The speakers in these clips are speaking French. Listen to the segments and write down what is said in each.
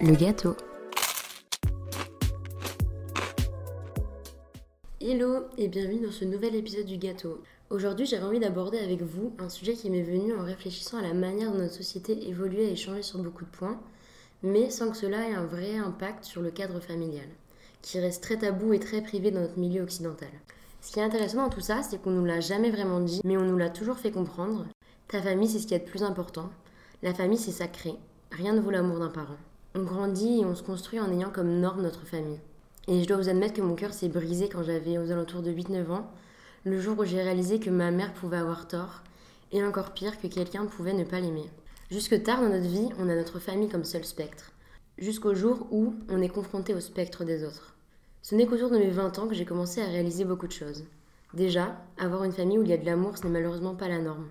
le gâteau. Hello et bienvenue dans ce nouvel épisode du gâteau. Aujourd'hui j'avais envie d'aborder avec vous un sujet qui m'est venu en réfléchissant à la manière dont notre société évolue et échange sur beaucoup de points, mais sans que cela ait un vrai impact sur le cadre familial, qui reste très tabou et très privé dans notre milieu occidental. Ce qui est intéressant dans tout ça, c'est qu'on nous l'a jamais vraiment dit, mais on nous l'a toujours fait comprendre. Ta famille, c'est ce qui est de plus important. La famille, c'est sacré. Rien ne vaut l'amour d'un parent. On grandit et on se construit en ayant comme norme notre famille. Et je dois vous admettre que mon cœur s'est brisé quand j'avais aux alentours de 8-9 ans, le jour où j'ai réalisé que ma mère pouvait avoir tort, et encore pire que quelqu'un pouvait ne pas l'aimer. Jusque tard dans notre vie, on a notre famille comme seul spectre. Jusqu'au jour où on est confronté au spectre des autres. Ce n'est qu'autour de mes 20 ans que j'ai commencé à réaliser beaucoup de choses. Déjà, avoir une famille où il y a de l'amour, ce n'est malheureusement pas la norme.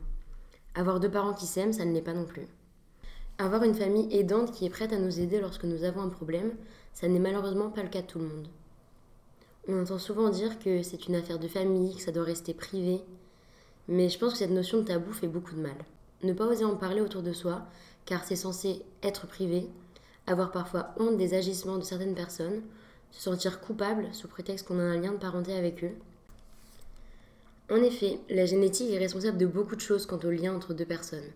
Avoir deux parents qui s'aiment, ça ne l'est pas non plus. Avoir une famille aidante qui est prête à nous aider lorsque nous avons un problème, ça n'est malheureusement pas le cas de tout le monde. On entend souvent dire que c'est une affaire de famille, que ça doit rester privé, mais je pense que cette notion de tabou fait beaucoup de mal. Ne pas oser en parler autour de soi, car c'est censé être privé, avoir parfois honte des agissements de certaines personnes, se sentir coupable sous prétexte qu'on a un lien de parenté avec eux. En effet, la génétique est responsable de beaucoup de choses quant au lien entre deux personnes,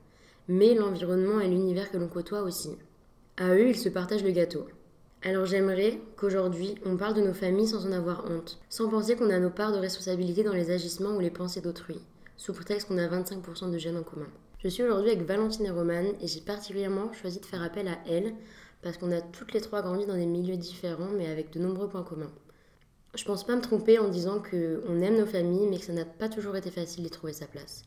mais l'environnement et l'univers que l'on côtoie aussi. À eux, ils se partagent le gâteau. Alors j'aimerais qu'aujourd'hui, on parle de nos familles sans en avoir honte, sans penser qu'on a nos parts de responsabilité dans les agissements ou les pensées d'autrui, sous prétexte qu'on a 25% de gènes en commun. Je suis aujourd'hui avec Valentine et Romane et j'ai particulièrement choisi de faire appel à elles parce qu'on a toutes les trois grandi dans des milieux différents mais avec de nombreux points communs. Je pense pas me tromper en disant qu'on aime nos familles mais que ça n'a pas toujours été facile d'y trouver sa place.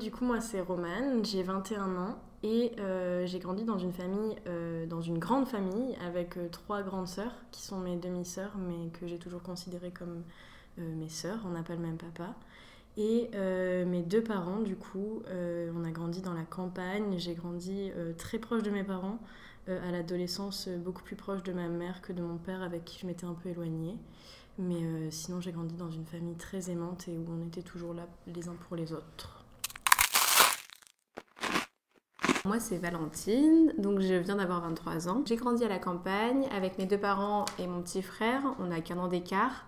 Du coup, moi, c'est Romane, j'ai 21 ans et euh, j'ai grandi dans une famille, euh, dans une grande famille avec euh, trois grandes sœurs qui sont mes demi-sœurs mais que j'ai toujours considérées comme mes sœurs, on n'a pas le même papa. Et mes deux parents, du coup, on a grandi dans la campagne, j'ai grandi très proche de mes parents, à l'adolescence beaucoup plus proche de ma mère que de mon père avec qui je m'étais un peu éloignée. Mais sinon, j'ai grandi dans une famille très aimante et où on était toujours là les uns pour les autres. Moi, c'est Valentine, donc je viens d'avoir 23 ans. J'ai grandi à la campagne avec mes deux parents et mon petit frère. On a qu'un an d'écart.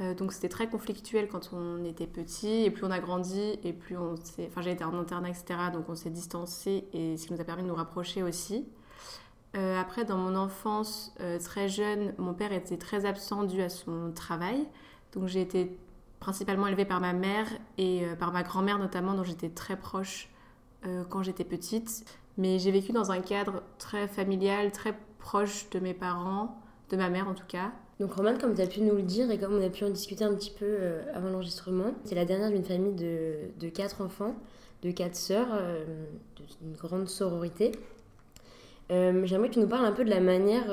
Euh, donc c'était très conflictuel quand on était petit et plus on a grandi et plus on s'est... Enfin j'ai été en internat etc. Donc on s'est distancé et ce qui nous a permis de nous rapprocher aussi. Euh, après dans mon enfance euh, très jeune, mon père était très absent dû à son travail. Donc j'ai été principalement élevée par ma mère et par ma grand-mère notamment dont j'étais très proche euh, quand j'étais petite. Mais j'ai vécu dans un cadre très familial, très proche de mes parents, de ma mère en tout cas. Donc Romane, comme tu as pu nous le dire et comme on a pu en discuter un petit peu euh, avant l'enregistrement, c'est la dernière d'une famille de, de, quatre enfants, de quatre sœurs, euh, d'une grande sororité. J'aimerais que tu nous parles un peu de la manière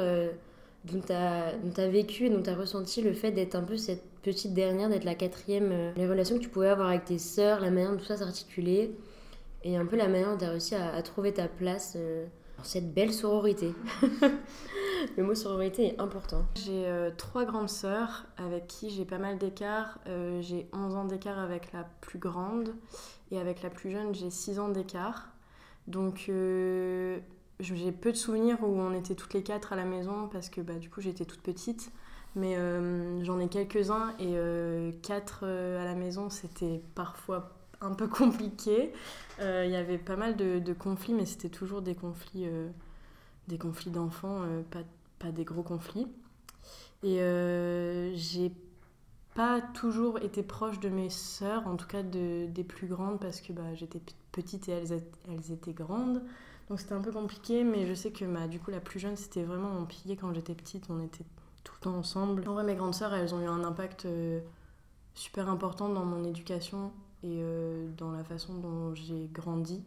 dont tu as, vécu et dont tu as ressenti le fait d'être un peu cette petite dernière, d'être la quatrième, les relations que tu pouvais avoir avec tes sœurs, la manière dont tout ça s'articulait et un peu la manière dont tu as réussi à, trouver ta place euh, dans cette belle sororité. Le mot sororité est important. J'ai euh, trois grandes sœurs avec qui j'ai pas mal d'écart. Euh, j'ai 11 ans d'écart avec la plus grande et avec la plus jeune, j'ai 6 ans d'écart. Donc j'ai peu de souvenirs où on était toutes les quatre à la maison parce que bah, du coup j'étais toute petite. Mais j'en ai quelques-uns et quatre à la maison, c'était parfois un peu compliqué. Euh, il y avait pas mal de, conflits, mais c'était toujours des conflits, euh, des conflits d'enfants, euh, pas, pas, des gros conflits. Et j'ai pas toujours été proche de mes sœurs, en tout cas de, des plus grandes, parce que bah, j'étais petite et elles, elles étaient grandes. Donc c'était un peu compliqué, mais je sais que bah, du coup la plus jeune, c'était vraiment mon pilier quand j'étais petite, on était tout le temps ensemble. En vrai, mes grandes sœurs, elles ont eu un impact super important dans mon éducation et euh, dans la façon dont j'ai grandi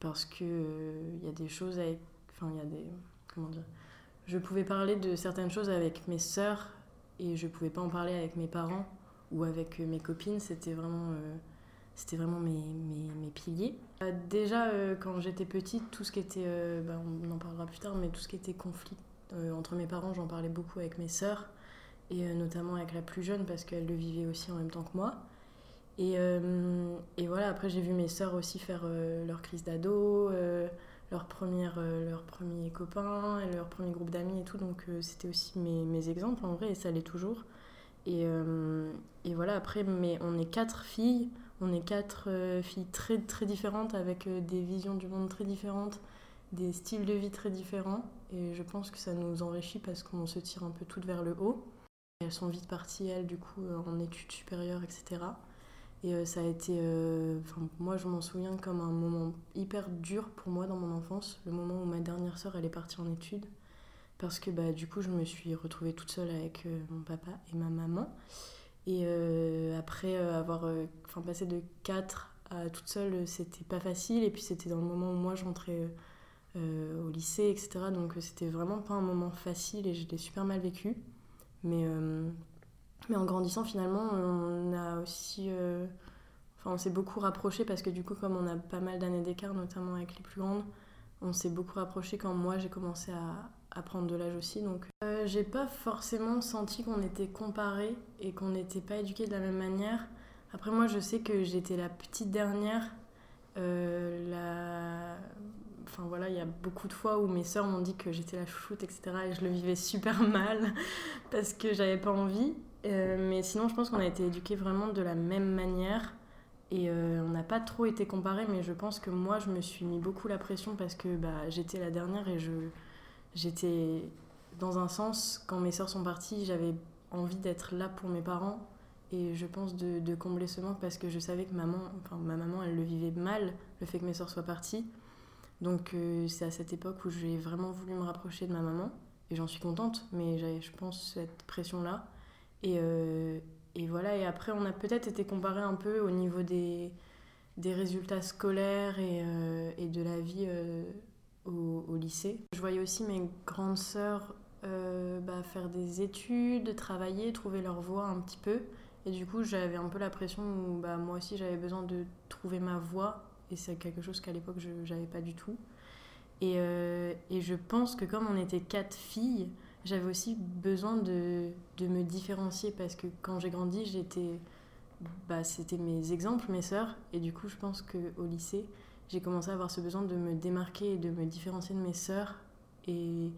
parce que il euh, y a des choses avec enfin il y a des comment dire je pouvais parler de certaines choses avec mes sœurs et je pouvais pas en parler avec mes parents ou avec euh, mes copines. C'était vraiment c'était vraiment mes, mes, mes piliers. Déjà quand j'étais petite tout ce qui était bah, on en parlera plus tard mais tout ce qui était conflit entre mes parents j'en parlais beaucoup avec mes sœurs et notamment avec la plus jeune parce qu'elle le vivait aussi en même temps que moi et, euh, et voilà, après j'ai vu mes sœurs aussi faire euh, leur crise d'ado, euh, leur, première, leur premier copain, et leur premier groupe d'amis et tout. Donc c'était aussi mes, mes, exemples en vrai, et ça l'est toujours. Et, et, voilà, après, mais on est quatre filles, on est quatre filles très, très différentes, avec des visions du monde très différentes, des styles de vie très différents. Et je pense que ça nous enrichit parce qu'on se tire un peu toutes vers le haut. Elles sont vite parties, elles, du coup, en études supérieures, etc. Et euh, ça a été, euh, moi je m'en souviens comme un moment hyper dur pour moi dans mon enfance, le moment où ma dernière sœur elle est partie en études, parce que bah, du coup je me suis retrouvée toute seule avec euh, mon papa et ma maman. Et après avoir passé de 4 à toute seule, c'était pas facile, et puis c'était dans le moment où moi je rentrais au lycée, etc. Donc c'était vraiment pas un moment facile et je l'ai super mal vécu. Mais mais en grandissant, finalement, on a aussi. Euh, enfin, on s'est beaucoup rapproché parce que du coup, comme on a pas mal d'années d'écart, notamment avec les plus grandes, on s'est beaucoup rapproché quand moi j'ai commencé à, prendre de l'âge aussi. Donc, euh, j'ai pas forcément senti qu'on était comparés et qu'on n'était pas éduqués de la même manière. Après, moi, je sais que j'étais la petite dernière. Euh, la... Enfin voilà, il y a beaucoup de fois où mes sœurs m'ont dit que j'étais la chouchoute, etc. Et je le vivais super mal parce que j'avais pas envie. Euh, mais sinon, je pense qu'on a été éduqués vraiment de la même manière. Et euh, on n'a pas trop été comparés, mais je pense que moi, je me suis mis beaucoup la pression parce que bah, j'étais la dernière et je, j'étais, dans un sens, quand mes soeurs sont parties, j'avais envie d'être là pour mes parents. Et je pense de, combler ce manque parce que je savais que maman, enfin, ma maman, elle le vivait mal, le fait que mes soeurs soient parties. Donc euh, c'est à cette époque où j'ai vraiment voulu me rapprocher de ma maman. Et j'en suis contente, mais j'avais, je pense, cette pression-là. Et, euh, et voilà, et après, on a peut-être été comparé un peu au niveau des, des résultats scolaires et, euh, et de la vie euh, au, au, lycée. Je voyais aussi mes grandes sœurs bah, faire des études, travailler, trouver leur voie un petit peu. Et du coup, j'avais un peu la pression où bah, moi aussi, j'avais besoin de trouver ma voie. Et c'est quelque chose qu'à l'époque, je n'avais pas du tout. Et, et, je pense que comme on était quatre filles, j'avais aussi besoin de, de, me différencier parce que quand j'ai grandi, j'étais, bah, c'était mes exemples, mes sœurs. Et du coup, je pense qu'au lycée, j'ai commencé à avoir ce besoin de me démarquer et de me différencier de mes sœurs et,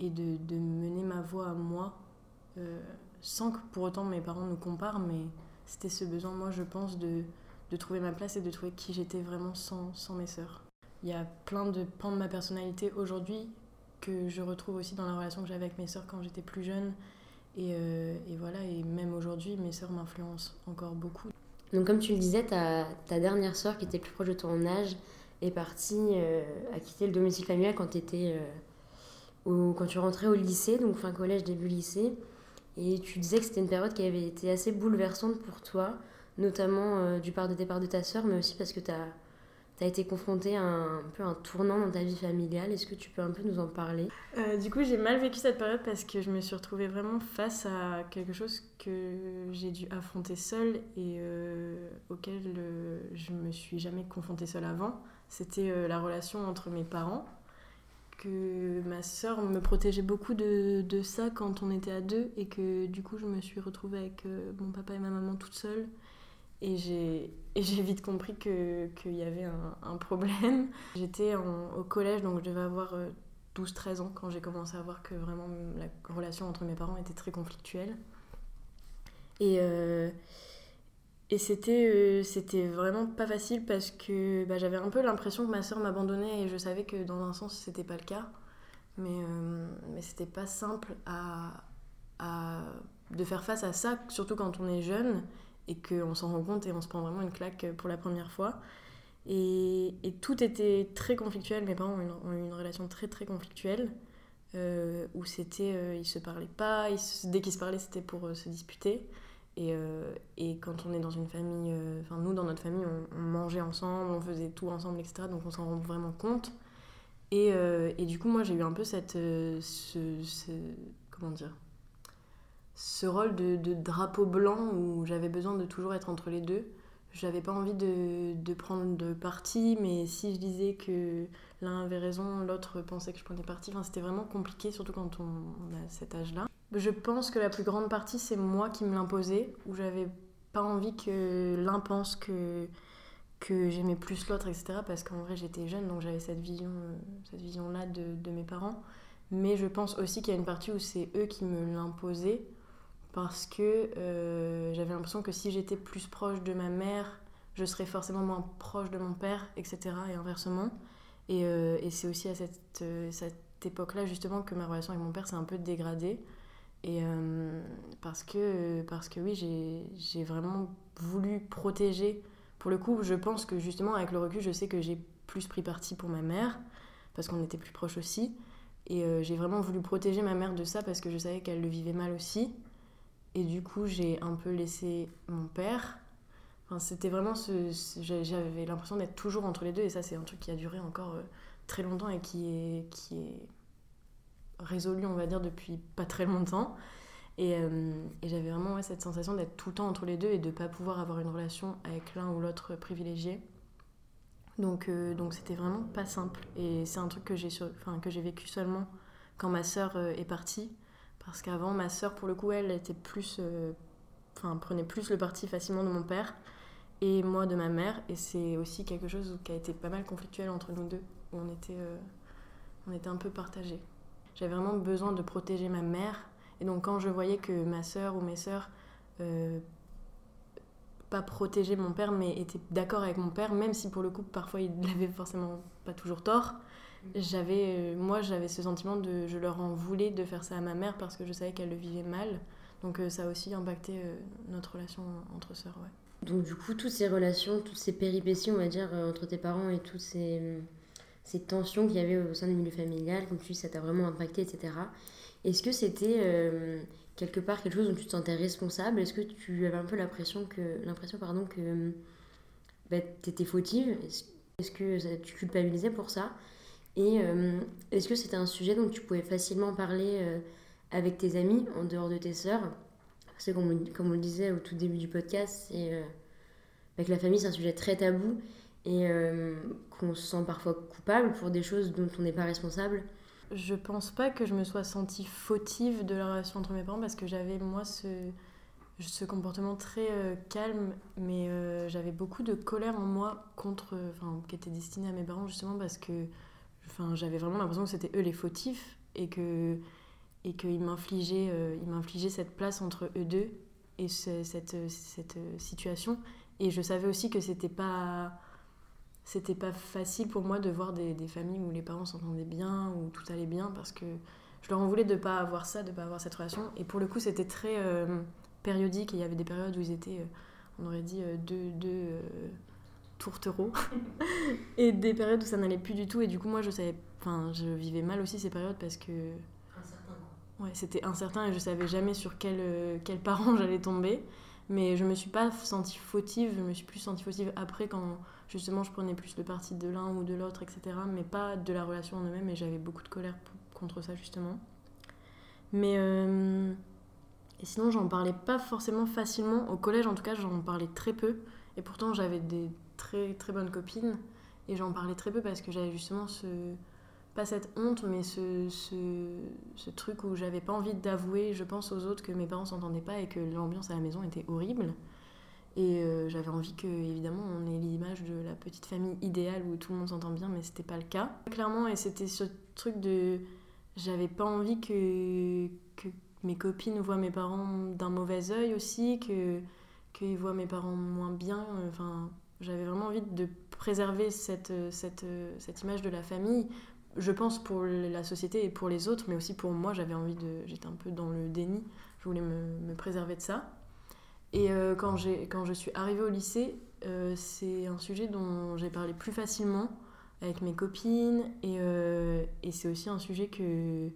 et de, de mener ma voie à moi, euh, sans que pour autant mes parents nous comparent, mais c'était ce besoin, moi, je pense, de, de trouver ma place et de trouver qui j'étais vraiment sans, sans mes sœurs. Il y a plein de pans de ma personnalité aujourd'hui que je retrouve aussi dans la relation que j'avais avec mes sœurs quand j'étais plus jeune. Et, euh, voilà, et même aujourd'hui, mes sœurs m'influencent encore beaucoup. Donc comme tu le disais, ta, dernière sœur qui était plus proche de ton âge est partie euh, à quitter le domicile familial quand, étais, euh, quand tu rentrais au lycée, donc fin collège, début lycée. Et tu disais que c'était une période qui avait été assez bouleversante pour toi, notamment du part de départ de ta sœur, mais aussi parce que tu as tu as été confrontée à un, peu un tournant dans ta vie familiale. Est-ce que tu peux un peu nous en parler? Euh, Du coup, j'ai mal vécu cette période parce que je me suis retrouvée vraiment face à quelque chose que j'ai dû affronter seule et euh, auquel euh, je me suis jamais confrontée seule avant. C'était la relation entre mes parents. Que ma sœur me protégeait beaucoup de, de, ça quand on était à deux et que du coup je me suis retrouvée avec mon papa et ma maman toute seule et j'ai vite compris qu'il y avait un, problème. J'étais au collège, donc je devais avoir 12-13 euh, ans quand j'ai commencé à voir que vraiment la relation entre mes parents était très conflictuelle. Et, euh, euh, c'était vraiment pas facile parce que bah, j'avais un peu l'impression que ma soeur m'abandonnait et je savais que dans un sens c'était pas le cas. Mais, mais c'était pas simple de faire face à ça, surtout quand on est jeune et qu'on s'en rend compte et on se prend vraiment une claque pour la première fois. Et, tout était très conflictuel. Mes parents ont, eu une relation très très conflictuelle euh, où c'était, euh, ils se parlaient pas, dès qu'ils se parlaient c'était pour euh, se disputer. Et, et, quand on est dans une famille, enfin nous dans notre famille on, mangeait ensemble, on faisait tout ensemble, etc. Donc on s'en rend vraiment compte. Et, du coup moi j'ai eu un peu cette, ce, ce, comment dire, ce rôle de, drapeau blanc où j'avais besoin de toujours être entre les deux. J'avais pas envie de, de, prendre de parti, mais si je disais que l'un avait raison, l'autre pensait que je prenais parti, enfin, c'était vraiment compliqué, surtout quand on, a cet âge-là. Je pense que la plus grande partie, c'est moi qui me l'imposais, où j'avais pas envie que l'un pense que, que j'aimais plus l'autre, etc. Parce qu'en vrai, j'étais jeune, donc j'avais cette vision, cette vision-là de, de, mes parents. Mais je pense aussi qu'il y a une partie où c'est eux qui me l'imposaient, parce que euh, j'avais l'impression que si j'étais plus proche de ma mère, je serais forcément moins proche de mon père, etc. Et inversement. Et, euh, et c'est aussi à cette, cette époque-là, justement, que ma relation avec mon père s'est un peu dégradée. Et parce, que, parce que oui, j'ai vraiment voulu protéger pour le coup, je pense que justement, avec le recul, je sais que j'ai plus pris parti pour ma mère, parce qu'on était plus proches aussi. Et euh, j'ai vraiment voulu protéger ma mère de ça parce que je savais qu'elle le vivait mal aussi. Et du coup, j'ai un peu laissé mon père. Enfin, c'était vraiment ce. J'avais l'impression d'être toujours entre les deux, et ça, c'est un truc qui a duré encore euh, très longtemps et qui est, qui est résolu, on va dire, depuis pas très longtemps. Euh, et, j'avais vraiment cette sensation d'être tout le temps entre les deux et de ne pas pouvoir avoir une relation avec l'un ou l'autre privilégié. Donc euh, donc c'était vraiment pas simple. Et c'est un truc que j'ai enfin, que j'ai vécu seulement quand ma sœur euh, est partie. Parce qu'avant, ma sœur, pour le coup, elle était plus, enfin, prenait plus le parti facilement de mon père et moi de ma mère. Et c'est aussi quelque chose qui a été pas mal conflictuel entre nous deux, où on était, on était un peu partagés. J'avais vraiment besoin de protéger ma mère et donc quand je voyais que ma sœur ou mes sœurs euh, pas protégeaient mon père mais étaient d'accord avec mon père, même si pour le coup parfois il n'avait forcément pas toujours tort, j'avais euh, moi j'avais ce sentiment de je leur en voulais de faire ça à ma mère parce que je savais qu'elle le vivait mal. Donc euh, ça a aussi impacté notre relation entre sœurs. Ouais. Donc du coup, toutes ces relations, toutes ces péripéties, on va dire, entre tes parents et toutes ces, ces tensions qu'il y avait au sein du milieu familial, comme tu dis, ça t'a vraiment impacté, etc. Est-ce que c'était euh, quelque part quelque chose dont tu te sentais responsable? Est-ce que tu avais un peu l'impression que, l'impression, pardon, que bah, tu étais fautive? Est-ce que tu culpabilisais pour ça? Et euh, est-ce que c'était un sujet dont tu pouvais facilement parler euh, avec tes amis en dehors de tes sœurs? Parce que comme, comme, on le disait au tout début du podcast, c'est bah, que la famille c'est un sujet très tabou et qu'on se sent parfois coupable pour des choses dont on n'est pas responsable. Je pense pas que je me sois sentie fautive de la relation entre mes parents parce que j'avais moi ce, ce comportement très euh, calme, mais euh, j'avais beaucoup de colère en moi contre, enfin, qui était destinée à mes parents justement parce que, enfin, j'avais vraiment l'impression que c'était eux les fautifs et que et qu'ils m'infligeaient, euh, m'infligeaient cette place entre eux deux et cette, cette situation. Et je savais aussi que c'était pas c'était pas facile pour moi de voir des, familles où les parents s'entendaient bien, où tout allait bien, parce que je leur en voulais de pas avoir ça, de pas avoir cette relation. Et pour le coup, c'était très euh, périodique. Et il y avait des périodes où ils étaient, euh, on aurait dit, euh, deux, deux tourtereaux. et des périodes où ça n'allait plus du tout. Et du coup, moi, je savais, enfin, je vivais mal aussi ces périodes parce que. Incertain. Ouais, c'était incertain et je savais jamais sur quel, quel parent j'allais tomber. Mais je me suis pas sentie fautive, je me suis plus sentie fautive après quand justement je prenais plus le parti de l'un ou de l'autre, etc. Mais pas de la relation en eux-mêmes et j'avais beaucoup de colère contre ça justement. Mais euh, et sinon j'en parlais pas forcément facilement. Au collège en tout cas j'en parlais très peu. Et pourtant j'avais des très très bonnes copines et j'en parlais très peu parce que j'avais justement ce pas cette honte, mais ce, ce, ce truc où j'avais pas envie d'avouer, je pense, aux autres que mes parents s'entendaient pas et que l'ambiance à la maison était horrible. Et euh, j'avais envie que, évidemment, on ait l'image de la petite famille idéale où tout le monde s'entend bien, mais c'était pas le cas. Clairement, et c'était ce truc de. J'avais pas envie que, que mes copines voient mes parents d'un mauvais œil aussi, que qu'ils voient mes parents moins bien. Enfin, j'avais vraiment envie de préserver cette, cette, cette image de la famille. Je pense pour la société et pour les autres, mais aussi pour moi, j'avais envie de. J'étais un peu dans le déni. Je voulais me, me préserver de ça. Et euh, quand, quand je suis arrivée au lycée, euh, c'est un sujet dont j'ai parlé plus facilement avec mes copines. Et, euh, et c'est aussi un sujet que,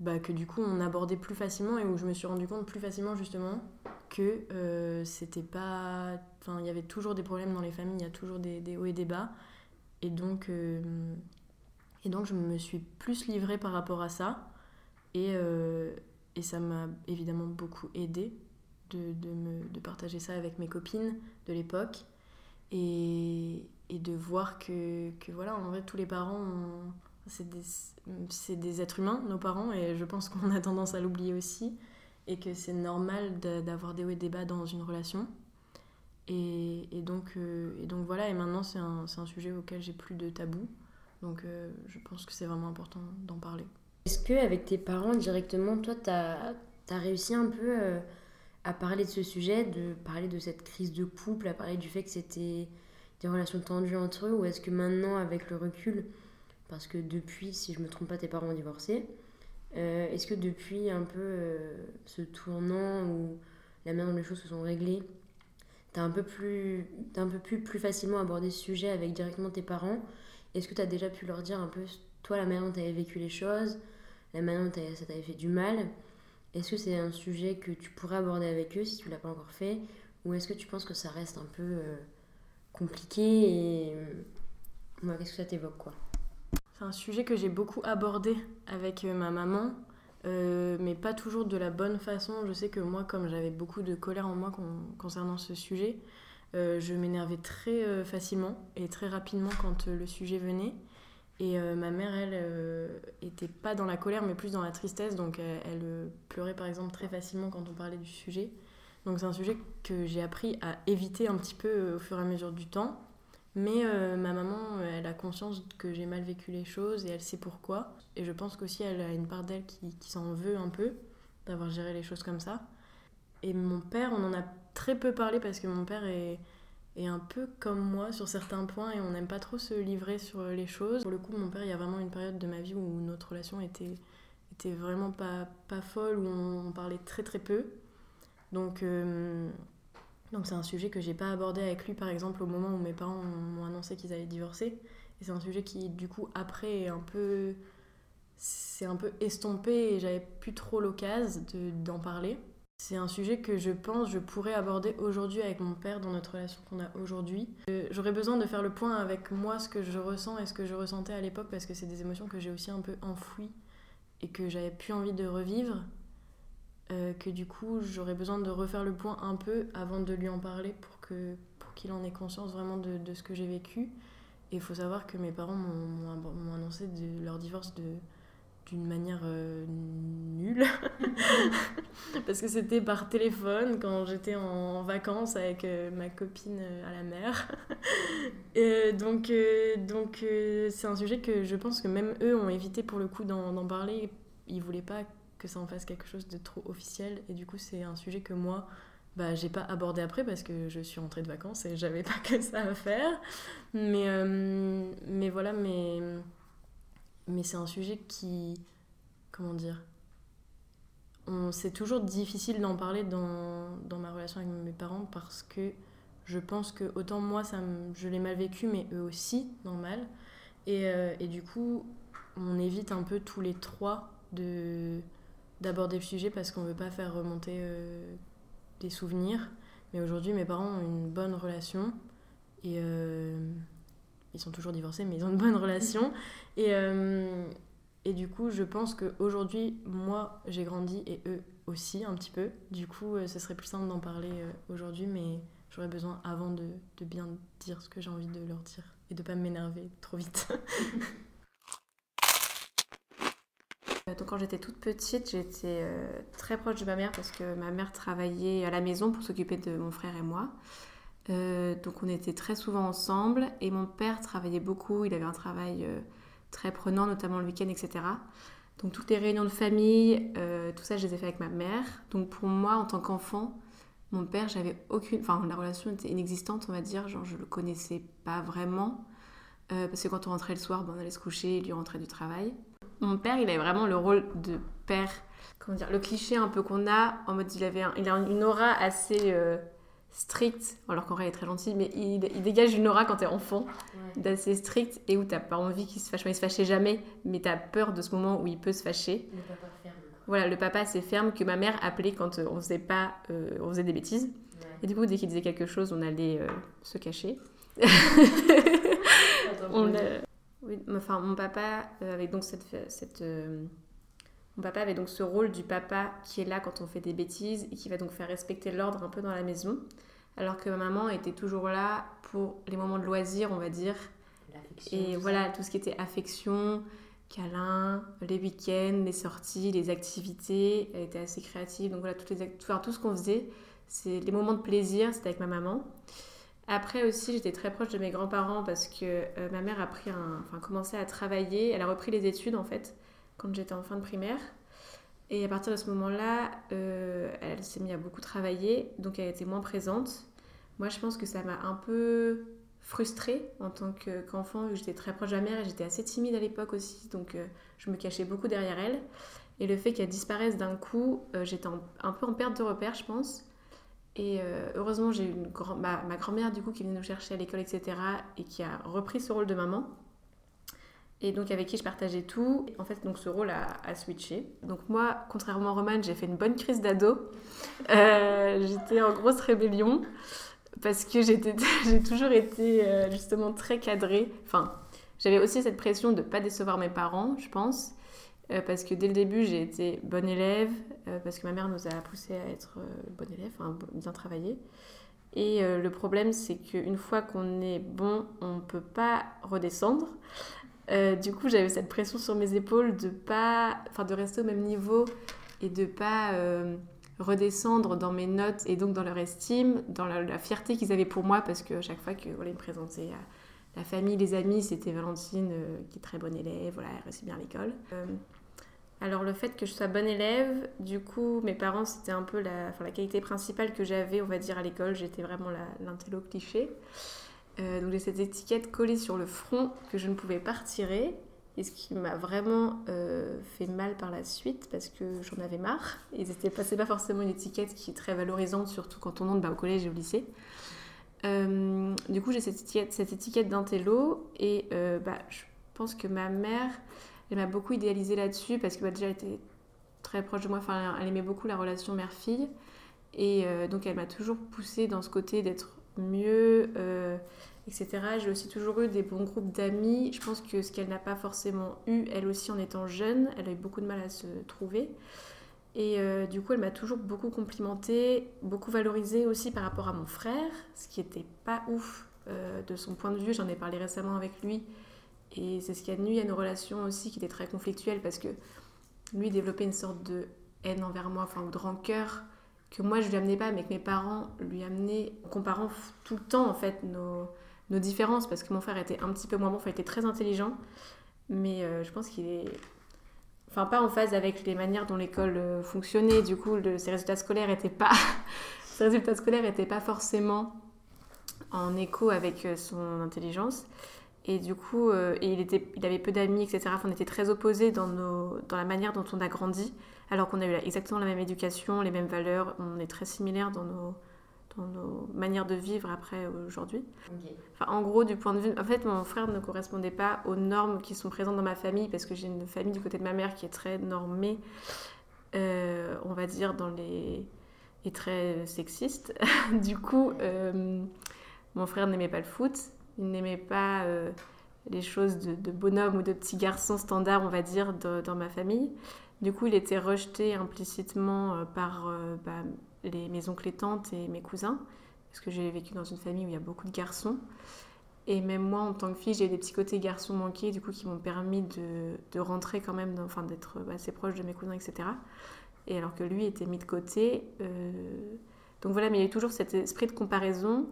bah, que du coup on abordait plus facilement et où je me suis rendu compte plus facilement justement que c'était pas. Enfin, il y avait toujours des problèmes dans les familles, il y a toujours des, hauts et des bas. Et donc, et donc je me suis plus livrée par rapport à ça. Et, et ça m'a évidemment beaucoup aidée de, de partager ça avec mes copines de l'époque et, et, de voir que, que, voilà, en vrai, tous les parents, c'est des, des, êtres humains, nos parents, et je pense qu'on a tendance à l'oublier aussi, et que c'est normal d'avoir des hauts et des bas dans une relation. Et, euh, donc voilà, et maintenant c'est un, sujet auquel j'ai plus de tabou. Donc euh, je pense que c'est vraiment important d'en parler. Est-ce qu'avec tes parents directement, toi, tu as, réussi un peu euh, à parler de ce sujet, de parler de cette crise de couple, à parler du fait que c'était des relations tendues entre eux, ou est-ce que maintenant, avec le recul, parce que depuis, si je me trompe pas, tes parents ont divorcé, est-ce que depuis un peu ce tournant où la manière dont les choses se sont réglées, tu un peu plus, facilement abordé ce sujet avec directement tes parents? Est-ce que tu as déjà pu leur dire un peu, toi, la manière dont tu avais vécu les choses, la manière dont ça t'avait fait du mal? Est-ce que c'est un sujet que tu pourrais aborder avec eux si tu l'as pas encore fait? Ou est-ce que tu penses que ça reste un peu euh, compliqué et euh, qu'est-ce que ça t'évoque quoi? C'est un sujet que j'ai beaucoup abordé avec euh, ma maman euh, mais pas toujours de la bonne façon. Je sais que moi, comme j'avais beaucoup de colère en moi concernant ce sujet, euh, je m'énervais très facilement et très rapidement quand le sujet venait. Et ma mère, elle, était pas dans la colère, mais plus dans la tristesse. Donc, elle pleurait par exemple très facilement quand on parlait du sujet. Donc, c'est un sujet que j'ai appris à éviter un petit peu au fur et à mesure du temps. Mais euh, ma maman, euh, elle a conscience que j'ai mal vécu les choses et elle sait pourquoi. Et je pense qu'aussi elle a une part d'elle qui, s'en veut un peu d'avoir géré les choses comme ça. Et mon père, on en a très peu parlé parce que mon père est, un peu comme moi sur certains points et on n'aime pas trop se livrer sur les choses. Pour le coup, mon père, il y a vraiment une période de ma vie où notre relation était, vraiment pas, pas folle, où on, parlait très très peu. Donc... Euh, donc c'est un sujet que j'ai pas abordé avec lui par exemple au moment où mes parents m'ont annoncé qu'ils allaient divorcer. Et c'est un sujet qui du coup après est un peu c'est un peu estompé et j'avais plus trop l'occasion d'en parler. C'est un sujet que je pense je pourrais aborder aujourd'hui avec mon père dans notre relation qu'on a aujourd'hui. Euh, j'aurais besoin de faire le point avec moi, ce que je ressens et ce que je ressentais à l'époque parce que c'est des émotions que j'ai aussi un peu enfouies et que j'avais plus envie de revivre. Euh, que du coup j'aurais besoin de refaire le point un peu avant de lui en parler pour que pour qu'il en ait conscience vraiment de, ce que j'ai vécu. Et il faut savoir que mes parents m'ont annoncé leur divorce d'une manière euh, nulle. Parce que c'était par téléphone quand j'étais en vacances avec euh, ma copine à la mer. Et donc donc c'est un sujet que je pense que même eux ont évité pour le coup d'en parler. Ils voulaient pas que ça en fasse quelque chose de trop officiel. Et du coup, c'est un sujet que moi, bah, j'ai pas abordé après parce que je suis rentrée de vacances et j'avais pas que ça à faire. Mais, euh, mais voilà, mais, mais c'est un sujet qui. Comment dire C'est toujours difficile d'en parler dans, dans, ma relation avec mes parents parce que je pense que autant moi, ça je l'ai mal vécu, mais eux aussi, normal. Et, euh, et du coup, on évite un peu tous les trois de d'aborder le sujet parce qu'on veut pas faire remonter euh, des souvenirs. Mais aujourd'hui, mes parents ont une bonne relation et euh, ils sont toujours divorcés, mais ils ont une bonne relation. Et, euh, et du coup, je pense qu'aujourd'hui, moi, j'ai grandi et eux aussi un petit peu. Du coup, ce serait plus simple d'en parler aujourd'hui, mais j'aurais besoin avant de, de bien dire ce que j'ai envie de leur dire et de pas m'énerver trop vite. Euh, donc quand j'étais toute petite, j'étais euh, très proche de ma mère parce que ma mère travaillait à la maison pour s'occuper de mon frère et moi. Euh, donc on était très souvent ensemble et mon père travaillait beaucoup, il avait un travail très prenant, notamment le week-end, etc. Donc toutes les réunions de famille, tout ça, je les ai fait avec ma mère. Donc pour moi, en tant qu'enfant, mon père, j'avais aucune... Enfin, la relation était inexistante, on va dire. Genre, je le connaissais pas vraiment. parce que quand on rentrait le soir, ben, on allait se coucher, il lui rentrait du travail. Mon père, il avait vraiment le rôle de père, comment dire, le cliché un peu qu'on a, en mode il, avait il a une aura assez euh, stricte, alors qu'en vrai il est très gentil, mais il, dégage une aura quand t'es enfant, d'assez stricte, et où t'as pas envie qu'il se fâche. il se fâchait jamais, mais t'as peur de ce moment où il peut se fâcher. Le papa ferme. Voilà, le papa assez ferme que ma mère appelait quand euh, on faisait pas, euh, on faisait des bêtises. Et du coup, dès qu'il disait quelque chose, on allait se cacher. on, oui, enfin, mon papa avait donc cette, cette mon papa avait donc ce rôle du papa qui est là quand on fait des bêtises et qui va donc faire respecter l'ordre un peu dans la maison, alors que ma maman était toujours là pour les moments de loisir, on va dire. Et voilà, tout ce qui était affection, câlin, les week-ends, les sorties, les activités. Elle était assez créative, donc voilà, toutes les, tout ce qu'on faisait, c'est les moments de plaisir, c'était avec ma maman. Après aussi, j'étais très proche de mes grands-parents parce que euh, ma mère a pris enfin, commencé à travailler. Elle a repris les études en fait quand j'étais en fin de primaire. Et à partir de ce moment-là, euh, elle s'est mise à beaucoup travailler, donc elle était moins présente. Moi, je pense que ça m'a un peu frustrée en tant qu'enfant, vu que j'étais très proche de ma mère et j'étais assez timide à l'époque aussi, donc euh, je me cachais beaucoup derrière elle. Et le fait qu'elle disparaisse d'un coup, j'étais un peu en perte de repère, je pense. Et euh, heureusement, j'ai une ma, grand-mère du coup qui venait nous chercher à l'école, etc. et qui a repris ce rôle de maman. Et donc avec qui je partageais tout. En fait, donc ce rôle a, switché. Donc moi, contrairement à Roman, j'ai fait une bonne crise d'ado. Euh, j'étais en grosse rébellion parce que j'ai toujours été euh, justement très cadrée. Enfin, j'avais aussi cette pression de ne pas décevoir mes parents, je pense. Euh, parce que dès le début, j'ai été bonne élève, euh, parce que ma mère nous a poussé à être euh, bonne élève, enfin, bien travailler. Et le problème, c'est qu'une fois qu'on est bon, on ne peut pas redescendre. du coup, j'avais cette pression sur mes épaules de pas, de rester au même niveau et de pas redescendre dans mes notes et donc dans leur estime, dans la, fierté qu'ils avaient pour moi, parce que chaque fois que voilà, me présentaient la famille, les amis, c'était Valentine qui est très bonne élève, voilà, elle réussit bien à l'école. Alors le fait que je sois bonne élève, du coup mes parents c'était un peu la, qualité principale que j'avais on va dire à l'école, j'étais vraiment l'intello cliché. Euh, donc j'ai cette étiquette collée sur le front que je ne pouvais pas retirer et ce qui m'a vraiment euh, fait mal par la suite parce que j'en avais marre et c'était pas, pas forcément une étiquette qui est très valorisante surtout quand on entre bah, au collège et au lycée. Euh, du coup j'ai cette étiquette, cette étiquette d'intello et bah, je pense que ma mère elle m'a beaucoup idéalisé là-dessus parce que bah, déjà elle était très proche de moi, enfin, elle aimait beaucoup la relation mère-fille. Et euh, donc elle m'a toujours poussée dans ce côté d'être mieux, euh, etc. J'ai aussi toujours eu des bons groupes d'amis. Je pense que ce qu'elle n'a pas forcément eu, elle aussi en étant jeune, elle a eu beaucoup de mal à se trouver. Et euh, du coup, elle m'a toujours beaucoup complimentée, beaucoup valorisée aussi par rapport à mon frère, ce qui n'était pas ouf de son point de vue. J'en ai parlé récemment avec lui. Et c'est ce qui a nuit à nos relations aussi, qui étaient très conflictuelles, parce que lui développait une sorte de haine envers moi, enfin, ou de rancœur, que moi je lui amenais pas, mais que mes parents lui amenaient, en comparant tout le temps, en fait, nos, nos différences, parce que mon frère était un petit peu moins bon, enfin, il était très intelligent, mais euh, je pense qu'il est. Enfin, pas en phase avec les manières dont l'école euh, fonctionnait, du coup, ses résultats scolaires n'étaient pas. ses résultats scolaires n'étaient pas forcément en écho avec euh, son intelligence. Et du coup, euh, il, était, il avait peu d'amis, etc. on était très opposés dans, nos, dans la manière dont on a grandi, alors qu'on a eu exactement la même éducation, les mêmes valeurs. On est très similaires dans nos, dans nos manières de vivre après aujourd'hui. Enfin, en gros, du point de vue. En fait, mon frère ne correspondait pas aux normes qui sont présentes dans ma famille, parce que j'ai une famille du côté de ma mère qui est très normée, euh, on va dire, dans les. et très sexiste. du coup, euh, mon frère n'aimait pas le foot il n'aimait pas euh, les choses de, bonhomme ou de petit garçon standard, on va dire, dans ma famille. Du coup, il était rejeté implicitement euh, par euh, bah, les, mes oncles et tantes et mes cousins, parce que j'ai vécu dans une famille où il y a beaucoup de garçons. Et même moi, en tant que fille, j'ai des petits côtés garçons manqués, du coup, qui m'ont permis de, rentrer quand même, enfin, d'être assez proche de mes cousins, etc. Et alors que lui était mis de côté. Donc voilà, mais il y a toujours cet esprit de comparaison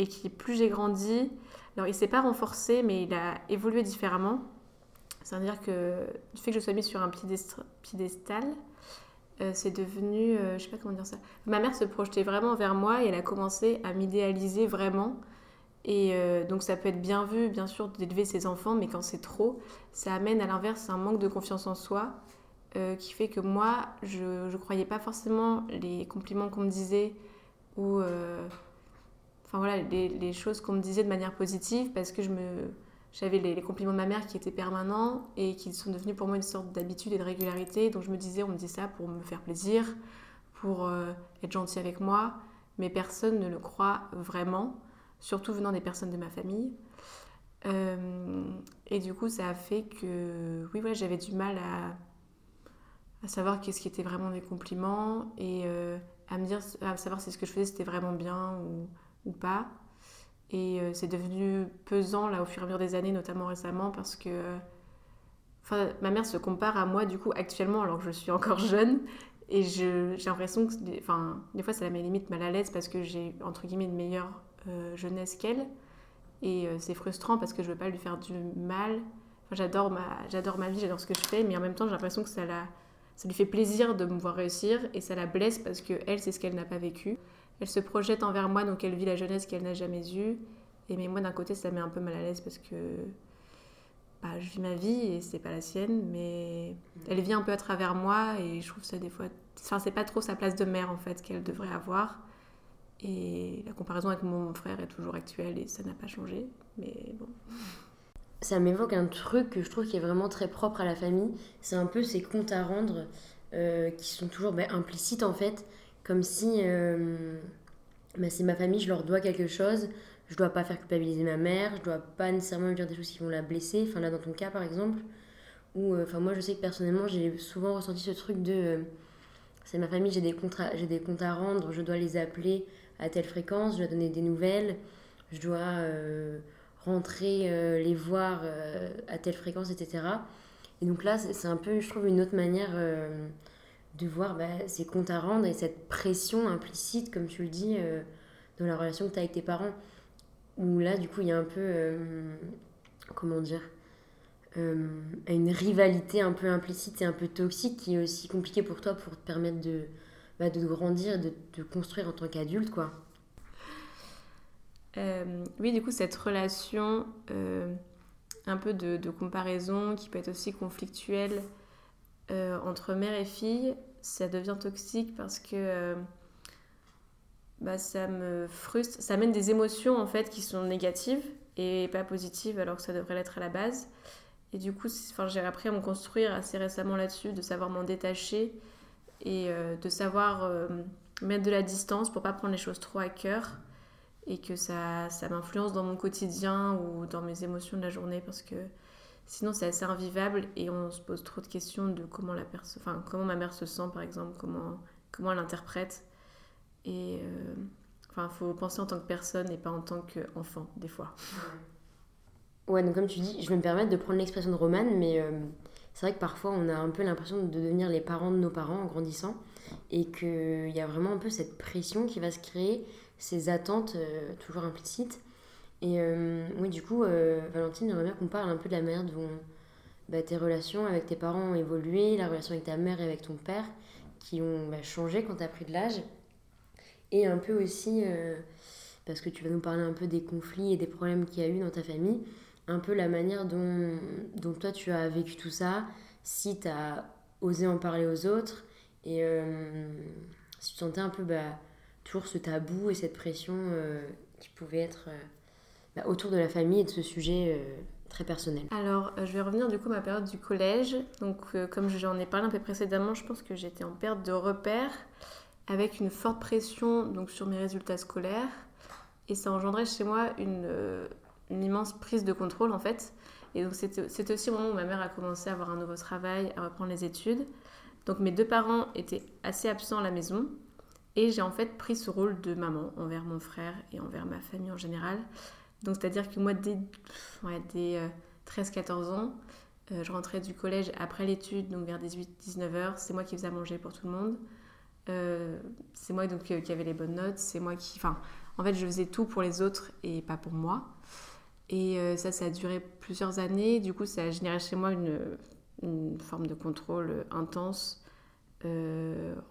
et qui, plus j'ai grandi, alors il s'est pas renforcé, mais il a évolué différemment. C'est-à-dire que du fait que je sois mise sur un piédestal, euh, c'est devenu, euh, je sais pas comment dire ça. Ma mère se projetait vraiment vers moi et elle a commencé à m'idéaliser vraiment. Et euh, donc ça peut être bien vu, bien sûr, d'élever ses enfants, mais quand c'est trop, ça amène à l'inverse un manque de confiance en soi qui fait que moi, je ne croyais pas forcément les compliments qu'on me disait ou enfin voilà, les, choses qu'on me disait de manière positive parce que je me, j'avais les, compliments de ma mère qui étaient permanents et qui sont devenus pour moi une sorte d'habitude et de régularité. Donc je me disais, on me dit ça pour me faire plaisir, pour euh, être gentil avec moi, mais personne ne le croit vraiment, surtout venant des personnes de ma famille. Euh, et du coup, ça a fait que, oui, ouais, j'avais du mal à, à savoir qu'est-ce qui était vraiment des compliments et euh, à me dire, à savoir si ce que je faisais c'était vraiment bien ou ou pas. Et euh, c'est devenu pesant là au fur et à mesure des années, notamment récemment, parce que enfin, ma mère se compare à moi du coup actuellement alors que je suis encore jeune. Et j'ai l'impression que, enfin, des fois, ça la met limite mal à l'aise parce que j'ai, entre guillemets, une meilleure euh, jeunesse qu'elle. Et euh, c'est frustrant parce que je veux pas lui faire du mal. Enfin, j'adore ma, j'adore ma vie, j'adore ce que je fais, mais en même temps, j'ai l'impression que ça, la, ça lui fait plaisir de me voir réussir et ça la blesse parce que elle, c'est ce qu'elle n'a pas vécu. Elle se projette envers moi, donc elle vit la jeunesse qu'elle n'a jamais eue. Et mais moi, d'un côté, ça met un peu mal à l'aise parce que bah, je vis ma vie et c'est pas la sienne, mais elle vit un peu à travers moi et je trouve ça des fois. Enfin, c'est pas trop sa place de mère en fait qu'elle devrait avoir. Et la comparaison avec mon frère est toujours actuelle et ça n'a pas changé, mais bon. Ça m'évoque un truc que je trouve qui est vraiment très propre à la famille. C'est un peu ces comptes à rendre euh, qui sont toujours bah, implicites en fait, comme si euh, bah, c'est ma famille, je leur dois quelque chose je dois pas faire culpabiliser ma mère, je dois pas nécessairement lui dire des choses qui vont la blesser. Enfin, là, dans ton cas, par exemple, où, euh, enfin, moi, je sais que personnellement, j'ai souvent ressenti ce truc de. Euh, c'est ma famille, j'ai des, j'ai des comptes à rendre, je dois les appeler à telle fréquence, je dois donner des nouvelles, je dois rentrer les voir à telle fréquence, etc. Et donc là, c'est un peu, je trouve, une autre manière de voir bah, ces comptes à rendre et cette pression implicite, comme tu le dis, dans la relation que tu as avec tes parents où là, du coup, il y a un peu, euh, comment dire, euh, une rivalité un peu implicite et un peu toxique qui est aussi compliquée pour toi pour te permettre de, bah, de grandir, de te construire en tant qu'adulte, quoi. Euh, oui, du coup, cette relation un peu de, comparaison qui peut être aussi conflictuelle entre mère et fille, ça devient toxique parce que bah, ça me frustre, ça amène des émotions en fait qui sont négatives et pas positives alors que ça devrait l'être à la base. Et du coup, j'ai appris à me construire assez récemment là-dessus, de savoir m'en détacher et euh, de savoir euh, mettre de la distance pour pas prendre les choses trop à cœur et que ça, ça m'influence dans mon quotidien ou dans mes émotions de la journée parce que sinon c'est assez invivable et on se pose trop de questions de comment, la enfin, comment ma mère se sent par exemple, comment, comment elle interprète. Et euh, enfin, il faut penser en tant que personne et pas en tant qu'enfant, des fois. Ouais, donc comme tu dis, je vais me permettre de prendre l'expression de Romane, mais euh, c'est vrai que parfois on a un peu l'impression de devenir les parents de nos parents en grandissant et qu'il y a vraiment un peu cette pression qui va se créer, ces attentes euh, toujours implicites. Et oui, du coup, Valentine, j'aimerais bien qu'on parle un peu de la manière dont bah, tes relations avec tes parents ont évolué, la relation avec ta mère et avec ton père, qui ont bah, changé quand tu as pris de l'âge. Et un peu aussi, euh, parce que tu vas nous parler un peu des conflits et des problèmes qu'il y a eu dans ta famille, un peu la manière dont, dont toi tu as vécu tout ça, si tu as osé en parler aux autres, et euh, si tu sentais un peu bah, toujours ce tabou et cette pression euh, qui pouvait être bah, autour de la famille et de ce sujet très personnel. Alors, je vais revenir du coup à ma période du collège. Donc, comme j'en ai parlé un peu précédemment, je pense que j'étais en perte de repères avec une forte pression donc, sur mes résultats scolaires. Et ça engendrait chez moi une, euh, une immense prise de contrôle en fait. Et donc c'était aussi au moment où ma mère a commencé à avoir un nouveau travail, à reprendre les études. Donc mes deux parents étaient assez absents à la maison. Et j'ai en fait pris ce rôle de maman envers mon frère et envers ma famille en général. Donc c'est-à-dire que moi, dès, dès 13-14 euh, ans, euh, je rentrais du collège après l'étude, donc vers 18-19 heures. C'est moi qui faisais à manger pour tout le monde. Euh, c'est moi donc euh, qui avait les bonnes notes, c'est moi qui... Enfin, en fait, je faisais tout pour les autres et pas pour moi. Et ça, ça a duré plusieurs années. Du coup, ça a généré chez moi une, une forme de contrôle intense. en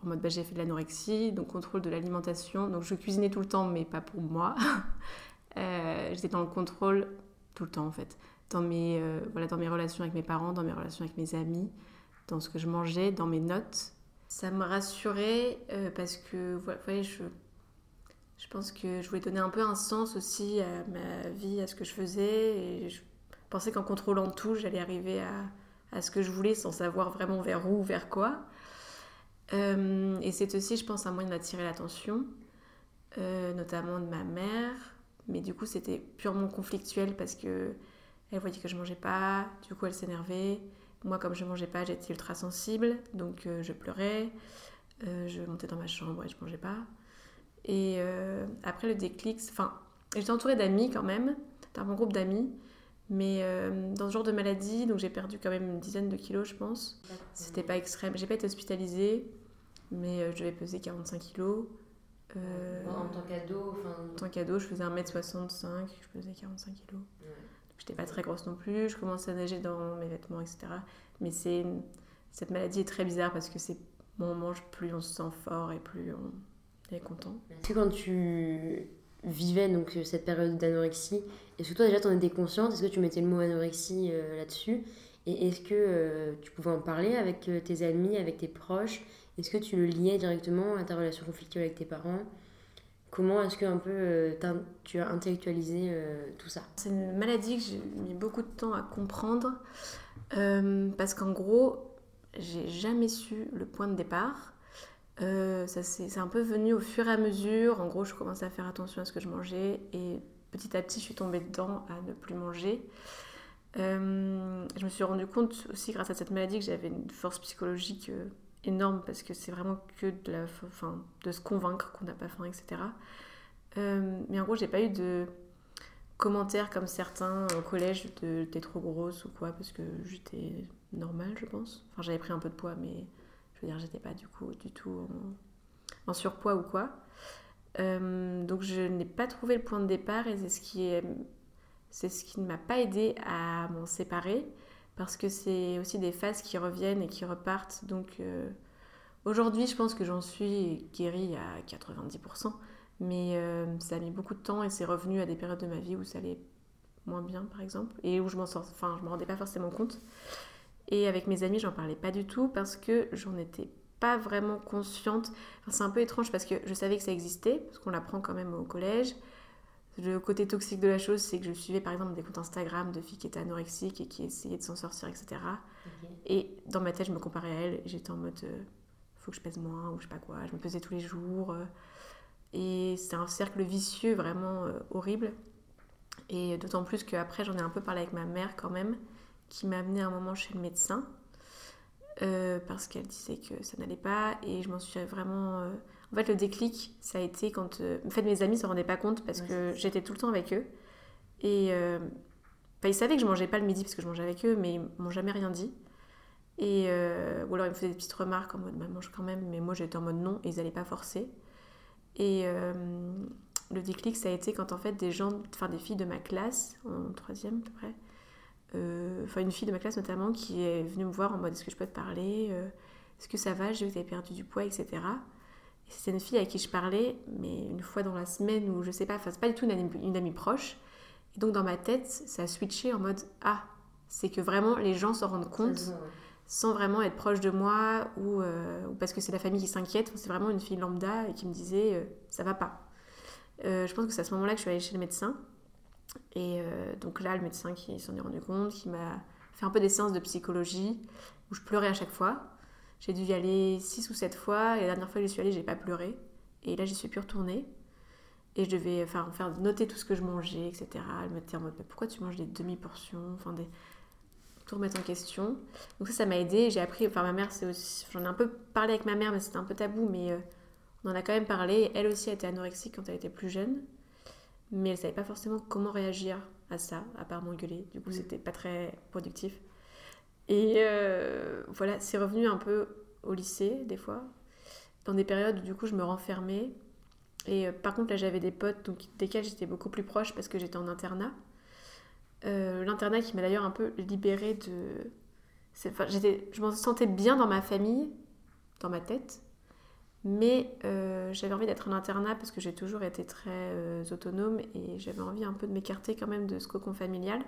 mode, bah, j'ai fait de l'anorexie, donc contrôle de l'alimentation. Donc, je cuisinais tout le temps, mais pas pour moi. J'étais dans le contrôle tout le temps, en fait. Dans mes, voilà, dans mes relations avec mes parents, dans mes relations avec mes amis, dans ce que je mangeais, dans mes notes ça me rassurait euh, parce que voyez, je, je pense que je voulais donner un peu un sens aussi à ma vie, à ce que je faisais. Je pensais qu'en contrôlant tout, j'allais arriver à, à, ce que je voulais sans savoir vraiment vers où, vers quoi. Euh, et c'est aussi, je pense, un moyen d'attirer l'attention, euh, notamment de ma mère. Mais du coup, c'était purement conflictuel parce que elle voyait que je mangeais pas, du coup, elle s'énervait. Moi, comme je mangeais pas, j'étais ultra sensible, donc euh, je pleurais, euh, je montais dans ma chambre et je mangeais pas. Et euh, après le déclic, enfin, j'étais entourée d'amis quand même, d'un bon groupe d'amis, mais dans ce genre de maladie, donc j'ai perdu quand même une dizaine de kilos, je pense. C'était pas extrême. J'ai pas été hospitalisée, mais je devais peser 45 kilos. En tant qu'ado, En tant qu'ado, je faisais 1m65, je pesais 45 kilos. Ouais. J'étais pas très grosse non plus, je commençais à nager dans mes vêtements, etc. Mais c'est cette maladie est très bizarre parce que c'est moins on mange, plus on se sent fort et plus on est content. Est-ce que quand tu vivais donc cette période d'anorexie, est-ce que toi déjà tu en étais consciente? Est-ce que tu mettais le mot anorexie euh, là-dessus? Et est-ce que euh, tu pouvais en parler avec euh, tes amis, avec tes proches? Est-ce que tu le liais directement à ta relation conflictuelle avec tes parents? Comment est-ce que un peu tu as intellectualisé tout ça? C'est une maladie que j'ai mis beaucoup de temps à comprendre parce qu'en gros, j'ai jamais su le point de départ. Euh, ça c'est un peu venu au fur et à mesure. En gros, je commençais à faire attention à ce que je mangeais et petit à petit, je suis tombée dedans à ne plus manger. Euh, je me suis rendu compte aussi grâce à cette maladie que j'avais une force psychologique euh, énorme parce que c'est vraiment que de, se convaincre qu'on n'a pas faim, etc. mais en gros, j'ai pas eu de commentaires comme certains au collège de t'es trop grosse ou quoi parce que j'étais normale, je pense. Enfin, j'avais pris un peu de poids, mais je veux dire, j'étais pas du coup du tout en, surpoids ou quoi. Euh, donc, je n'ai pas trouvé le point de départ et c'est ce qui ne m'a pas aidé à m'en séparer parce que c'est aussi des phases qui reviennent et qui repartent. Donc, euh, aujourd'hui, je pense que j'en suis guérie à 90%, mais euh, ça a mis beaucoup de temps et c'est revenu à des périodes de ma vie où ça allait moins bien, par exemple, et où je m'en sors, enfin, je me rendais pas forcément compte. Et avec mes amis, j'en parlais pas du tout parce que j'en étais pas vraiment consciente. c'est un peu étrange parce que je savais que ça existait, parce qu'on l'apprend quand même au collège. Le côté toxique de la chose, c'est que je suivais par exemple des comptes Instagram de filles qui étaient anorexiques et qui essayaient de s'en sortir, etc. Et dans ma tête, je me comparais à elles. J'étais en mode, euh, faut que je pèse moins ou je sais pas quoi. Je me pesais tous les jours. Euh. et c'est un cercle vicieux vraiment euh, horrible. Et d'autant plus qu'après, j'en ai un peu parlé avec ma mère quand même qui m'a amené un moment chez le médecin euh, parce qu'elle disait que ça n'allait pas et je m'en suis vraiment. Euh, en fait, le déclic, ça a été quand. Euh, en fait, mes amis ne se rendaient pas compte parce que j'étais tout le temps avec eux et. ils savaient que je mangeais pas le midi parce que je mangeais avec eux, mais ils m'ont jamais rien dit. Et, ou alors ils me faisaient des petites remarques en mode bah, mange quand même, mais moi j'étais en mode non et ils n'allaient pas forcer. Et le déclic, ça a été quand en fait des gens, enfin des filles de ma classe, en troisième à peu près, euh, enfin une fille de ma classe notamment, qui est venue me voir en mode est-ce que je peux te parler euh, Est-ce que ça va J'ai vu que tu avais perdu du poids, etc. C'était une fille avec qui je parlais, mais une fois dans la semaine ou je sais pas, enfin c'est pas du tout une amie, proche. Et donc dans ma tête, ça a switché en mode ah, c'est que vraiment les gens s'en rendent compte sans vraiment être proche de moi ou, euh, ou parce que c'est la famille qui s'inquiète. c'est vraiment une fille lambda et qui me disait ça va pas. je pense que c'est à ce moment-là que je suis allée chez le médecin. Et euh, donc là, le médecin qui s'en est rendu compte, qui m'a fait un peu des séances de psychologie où je pleurais à chaque fois. J'ai dû y aller 6 ou 7 fois et la dernière fois que j'y suis allée, j'ai pas pleuré. Et là, j'y suis plus retournée. Et je devais enfin, faire noter tout ce que je mangeais, etc. Elle me disait en mode pourquoi tu manges des demi-portions Enfin, des... tout remettre en question. Donc ça, ça m'a aidé. J'ai appris, enfin ma mère, c'est aussi... J'en ai un peu parlé avec ma mère, mais c'était un peu tabou, mais euh, on en a quand même parlé. Elle aussi a été anorexique quand elle était plus jeune mais elle savait pas forcément comment réagir à ça, à part m'engueuler. Du coup, mm. c'était pas très productif. Et euh, voilà, c'est revenu un peu au lycée, des fois, dans des périodes où du coup je me renfermais. Et euh, par contre, là, j'avais des potes donc, desquels j'étais beaucoup plus proche parce que j'étais en internat. Euh, l'internat qui m'a d'ailleurs un peu libérée de. Enfin, je me sentais bien dans ma famille, dans ma tête, mais j'avais envie d'être en internat parce que j'ai toujours été très autonome et j'avais envie un peu de m'écarter quand même de ce cocon familial.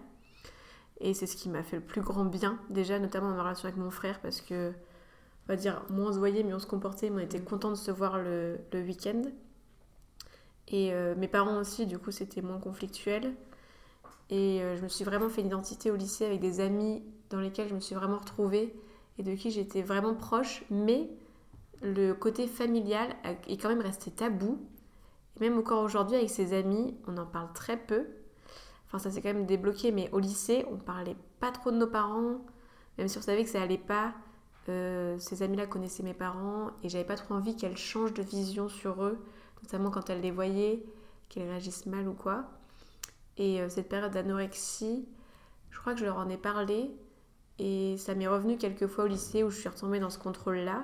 Et c'est ce qui m'a fait le plus grand bien, déjà notamment dans ma relation avec mon frère parce que, on va dire, moins on se voyait, mais on se comportait, mais on était content de se voir le, le week-end. Et euh, mes parents aussi, du coup, c'était moins conflictuel. Et je me suis vraiment fait une identité au lycée avec des amis dans lesquels je me suis vraiment retrouvée et de qui j'étais vraiment proche, mais le côté familial est quand même resté tabou. Et même encore aujourd'hui, avec ses amis, on en parle très peu. Enfin, ça s'est quand même débloqué, mais au lycée, on parlait pas trop de nos parents. Même si on savait que ça allait pas, euh, ces amis-là connaissaient mes parents et j'avais pas trop envie qu'elles changent de vision sur eux, notamment quand elles les voyaient, qu'elles réagissent mal ou quoi. Et euh, cette période d'anorexie, je crois que je leur en ai parlé et ça m'est revenu quelques fois au lycée où je suis retombée dans ce contrôle-là.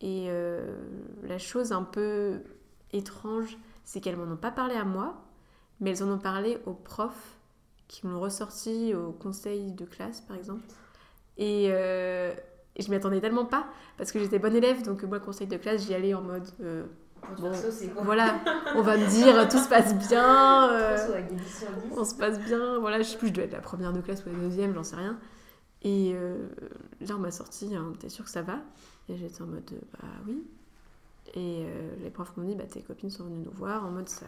Et euh, la chose un peu étrange, c'est qu'elles m'en ont pas parlé à moi, mais elles en ont parlé aux profs qui m'ont ressorti au conseil de classe, par exemple. Et, euh, et je m'y attendais tellement pas, parce que j'étais bonne élève, donc moi, conseil de classe, j'y allais en mode... euh, Bon, voilà, on va me dire tout se passe bien, euh, on se passe bien, voilà, je sais plus, je dois être la première de classe ou la deuxième, j'en sais rien. Et euh, là, on m'a sorti, hein, t'es sûr que ça va? Et j'étais en mode, euh, bah oui. Et euh, les profs m'ont dit, bah tes copines sont venues nous voir, en mode ça,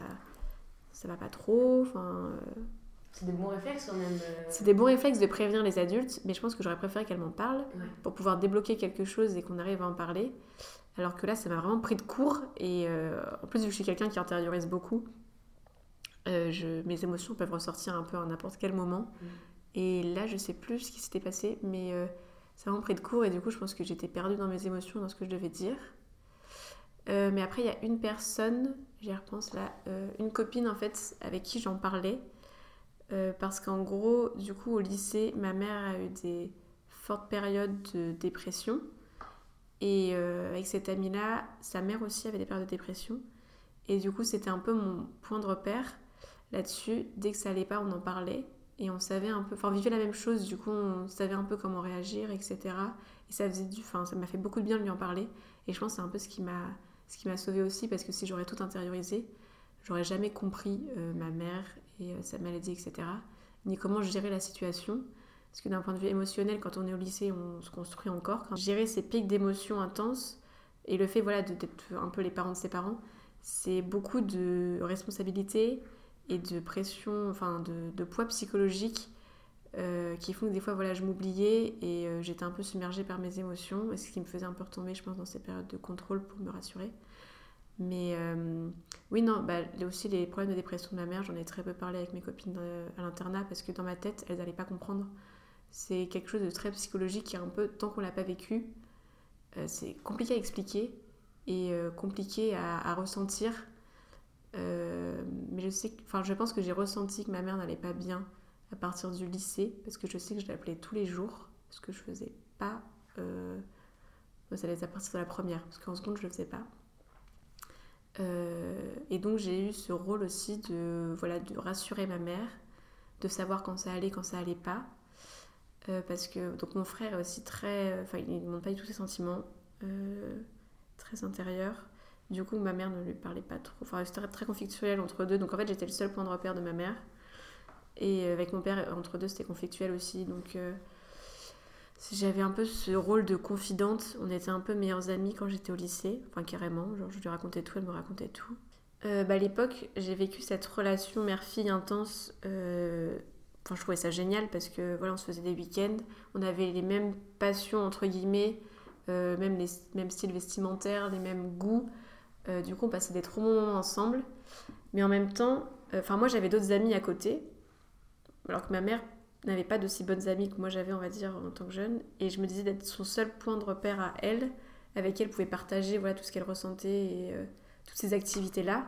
ça va pas trop, enfin. euh, C'est des bons réflexes quand même. euh. c'est des bons réflexes de prévenir les adultes, mais je pense que j'aurais préféré qu'elles m'en parlent Ouais. pour pouvoir débloquer quelque chose et qu'on arrive à en parler. Alors que là, ça m'a vraiment pris de court. Et euh, en plus, vu que je suis quelqu'un qui intériorise beaucoup, euh, je, mes émotions peuvent ressortir un peu à n'importe quel moment. Mm. Et là, je sais plus ce qui s'était passé, mais euh, ça m'a pris de court. Et du coup, je pense que j'étais perdue dans mes émotions, dans ce que je devais dire. Euh, mais après, il y a une personne, j'y repense là, euh, une copine en fait, avec qui j'en parlais. Euh, parce qu'en gros, du coup, au lycée, ma mère a eu des fortes périodes de dépression. Et avec cette amie-là, sa mère aussi avait des périodes de dépression. Et du coup, c'était un peu mon point de repère là-dessus. Dès que ça allait pas, on en parlait. Et on savait un peu, enfin, on vivait la même chose, du coup, on savait un peu comment réagir, etc. Et ça faisait du, enfin, ça m'a fait beaucoup de bien de lui en parler. Et je pense que c'est un peu ce qui m'a, ce qui m'a sauvée aussi, parce que si j'aurais tout intériorisé, j'aurais jamais compris euh, ma mère et euh, sa maladie, etc. Ni comment gérer la situation. Parce que d'un point de vue émotionnel, quand on est au lycée, on se construit encore. Quand gérer ces pics d'émotions intenses et le fait voilà, d'être un peu les parents de ses parents, c'est beaucoup de responsabilité et de pression, enfin de poids psychologique euh, qui font que des fois voilà, je m'oubliais et euh, j'étais un peu submergée par mes émotions. Ce qui me faisait un peu retomber, je pense, dans ces périodes de contrôle pour me rassurer. Mais euh, oui, non, bah, aussi les problèmes de dépression de ma mère, j'en ai très peu parlé avec mes copines à l'internat parce que dans ma tête, elles n'allaient pas comprendre. C'est quelque chose de très psychologique qui un peu, tant qu'on l'a pas vécu, c'est compliqué à expliquer et compliqué à, ressentir. Mais je sais, enfin, je pense que j'ai ressenti que ma mère n'allait pas bien à partir du lycée parce que je sais que je l'appelais tous les jours, ce que je faisais pas. Euh, ça allait à partir de la première, parce qu'en seconde je le faisais pas. Euh, et donc j'ai eu ce rôle aussi de voilà de rassurer ma mère, de savoir quand ça allait, quand ça allait pas. Euh, parce que donc mon frère est aussi très, enfin il ne montre pas du tout ses sentiments, euh, très intérieur. Du coup ma mère ne lui parlait pas trop, enfin c'était très conflictuel entre deux. Donc en fait j'étais le seul point de repère de ma mère. Et avec mon père entre deux c'était conflictuel aussi. Donc euh, j'avais un peu ce rôle de confidente. On était un peu meilleures amies quand j'étais au lycée, enfin carrément. Genre je lui racontais tout, elle me racontait tout. Euh, bah, à l'époque, j'ai vécu cette relation mère-fille intense. euh, Enfin, je trouvais ça génial parce que voilà, on se faisait des week-ends, on avait les mêmes passions entre guillemets, euh, même les mêmes styles vestimentaires, les mêmes goûts. Euh, du coup, on passait des trop bons moments ensemble. Mais en même temps, euh, enfin moi j'avais d'autres amis à côté, alors que ma mère n'avait pas d'aussi bonnes amies que moi j'avais, on va dire, en tant que jeune. Et je me disais d'être son seul point de repère à elle, avec qui elle pouvait partager voilà, tout ce qu'elle ressentait et euh, toutes ces activités-là.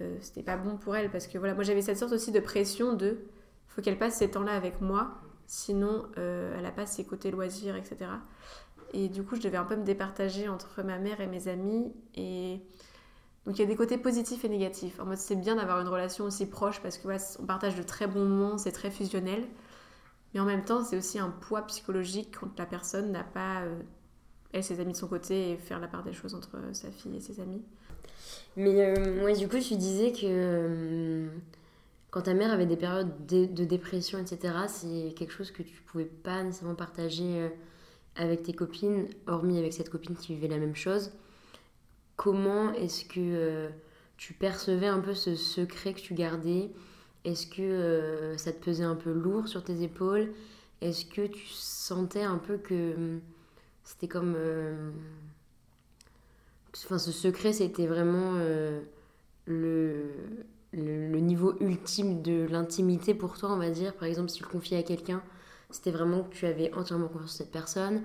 Euh, C'était pas bon pour elle parce que voilà, moi j'avais cette sorte aussi de pression de faut qu'elle passe ces temps-là avec moi, sinon euh, elle a pas ses côtés loisirs, etc. Et du coup, je devais un peu me départager entre ma mère et mes amis. Et donc, il y a des côtés positifs et négatifs. En mode, c'est bien d'avoir une relation aussi proche parce que on partage de très bons moments, c'est très fusionnel. Mais en même temps, c'est aussi un poids psychologique quand la personne n'a pas, euh, elle, ses amis de son côté et faire la part des choses entre sa fille et ses amis. Mais euh, ouais, du coup, tu disais que euh, quand ta mère avait des périodes de, de dépression, etc., c'est quelque chose que tu pouvais pas nécessairement partager euh, avec tes copines, hormis avec cette copine qui vivait la même chose. Comment est-ce que euh, tu percevais un peu ce secret que tu gardais? Est-ce que euh, ça te pesait un peu lourd sur tes épaules? Est-ce que tu sentais un peu que hum, c'était comme... euh, Enfin, ce secret, c'était vraiment le, niveau ultime de l'intimité pour toi, on va dire? Par exemple, si tu le confiais à quelqu'un, c'était vraiment que tu avais entièrement confiance en cette personne.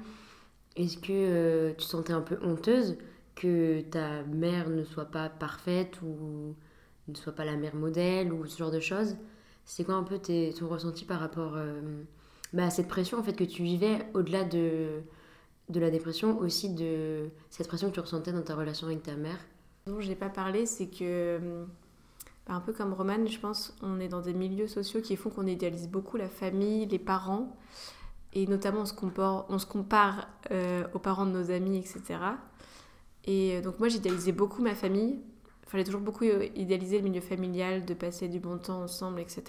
Est-ce que tu sentais un peu honteuse? Que ta mère ne soit pas parfaite ou ne soit pas la mère modèle ou ce genre de choses C'est quoi un peu tes, ton ressenti par rapport euh, bah, à cette pression en fait que tu vivais au-delà de, de la dépression, aussi de cette pression que tu ressentais dans ta relation avec ta mère? Dont je n'ai pas parlé, c'est que, bah, un peu comme Romane, je pense, on est dans des milieux sociaux qui font qu'on idéalise beaucoup la famille, les parents, et notamment on se compare, on se compare euh, aux parents de nos amis, etc. Et euh, donc moi j'idéalisais beaucoup ma famille, il fallait toujours beaucoup euh, idéaliser le milieu familial, de passer du bon temps ensemble, etc.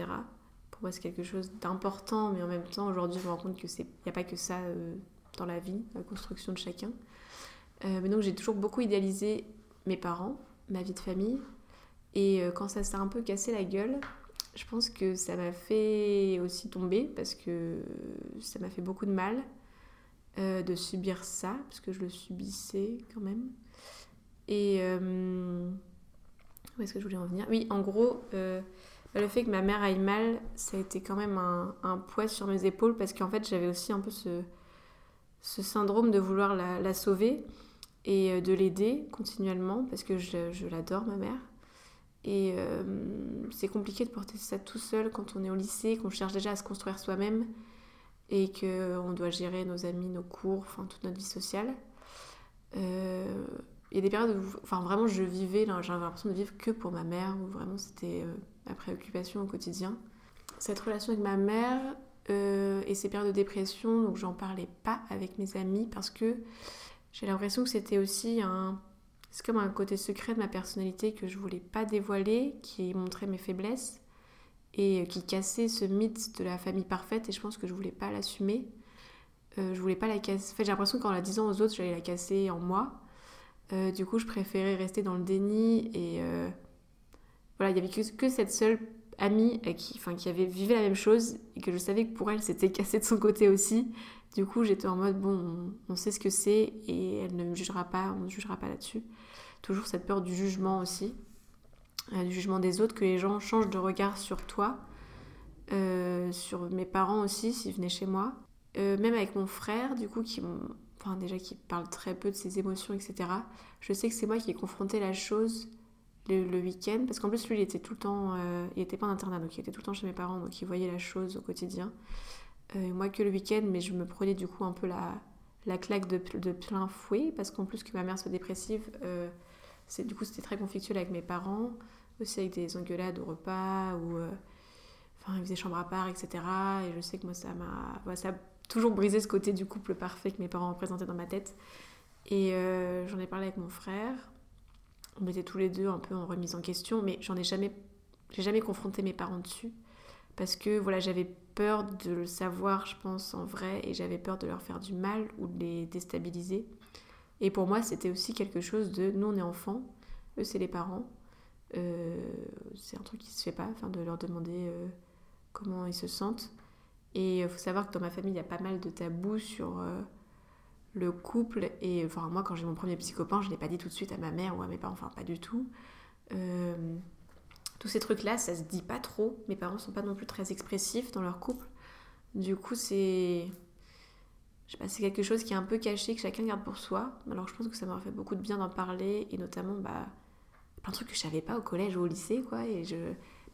Pour moi c'est quelque chose d'important, mais en même temps aujourd'hui je me rends compte qu'il n'y a pas que ça dans la vie, la construction de chacun. mais donc j'ai toujours beaucoup idéalisé mes parents, ma vie de famille. Et euh, quand ça s'est un peu cassé la gueule, je pense que ça m'a fait aussi tomber parce que ça m'a fait beaucoup de mal euh, de subir ça, parce que je le subissais quand même. Et euh, où est-ce que je voulais en venir? Oui, en gros, bah, le fait que ma mère aille mal, ça a été quand même un, poids sur mes épaules parce qu'en fait j'avais aussi un peu ce, syndrome de vouloir la, sauver et euh, de l'aider continuellement parce que je, l'adore, ma mère. Et euh, c'est compliqué de porter ça tout seul quand on est au lycée, qu'on cherche déjà à se construire soi-même et qu'on doit gérer nos amis, nos cours, enfin toute notre vie sociale. Euh, il y a des périodes où enfin, vraiment je vivais, j'avais l'impression de vivre que pour ma mère, où vraiment c'était ma préoccupation au quotidien. Cette relation avec ma mère et ces périodes de dépression, donc j'en parlais pas avec mes amis parce que j'ai l'impression que c'était aussi un... C'est comme un côté secret de ma personnalité que je voulais pas dévoiler, qui montrait mes faiblesses et qui cassait ce mythe de la famille parfaite et je pense que je voulais pas l'assumer. Euh, je voulais pas la casser. En fait, j'ai l'impression qu'en la disant aux autres, j'allais la casser en moi. Euh, du coup, je préférais rester dans le déni et euh, voilà, il y avait que, cette seule amie qui, enfin, qui avait vécu la même chose et que je savais que pour elle, c'était cassé de son côté aussi. Du coup, j'étais en mode, bon, on, sait ce que c'est et elle ne me jugera pas, on ne jugera pas là-dessus. Toujours cette peur du jugement aussi, euh, du jugement des autres, que les gens changent de regard sur toi, sur mes parents aussi, s'ils venaient chez moi. Même avec mon frère, du coup, qui, déjà qui parle très peu de ses émotions, etc. Je sais que c'est moi qui ai confronté la chose le, week-end, parce qu'en plus, lui, il était tout le temps, il était pas en internat, donc il était tout le temps chez mes parents, donc il voyait la chose au quotidien. Euh, moi que le week-end, mais je me prenais du coup un peu la, la claque de, plein fouet, parce qu'en plus que ma mère soit dépressive, euh, du coup c'était très conflictuel avec mes parents, aussi avec des engueulades au repas, ou euh, enfin ils faisaient chambre à part, etc. Et je sais que moi ça m'a, a toujours brisé ce côté du couple parfait que mes parents représentaient dans ma tête. Et j'en ai parlé avec mon frère, on était tous les deux un peu en remise en question, mais j'en ai jamais, j'ai jamais confronté mes parents dessus parce que voilà, j'avais peur de le savoir, je pense, en vrai, et j'avais peur de leur faire du mal ou de les déstabiliser. Et pour moi, c'était aussi quelque chose de nous, on est enfants, eux, c'est les parents. Euh, c'est un truc qui se fait pas, enfin, de leur demander euh, comment ils se sentent. Et il faut savoir que dans ma famille, il y a pas mal de tabous sur euh, le couple. Et enfin, moi, quand j'ai mon premier psychopathe, je ne l'ai pas dit tout de suite à ma mère ou à mes parents, enfin, pas du tout tous ces trucs-là, ça se dit pas trop. Mes parents sont pas non plus très expressifs dans leur couple. Du coup, c'est. Je sais pas, c'est quelque chose qui est un peu caché, que chacun garde pour soi. Alors je pense que ça m'aurait fait beaucoup de bien d'en parler, et notamment, bah, plein de trucs que je savais pas au collège ou au lycée, quoi. Et je...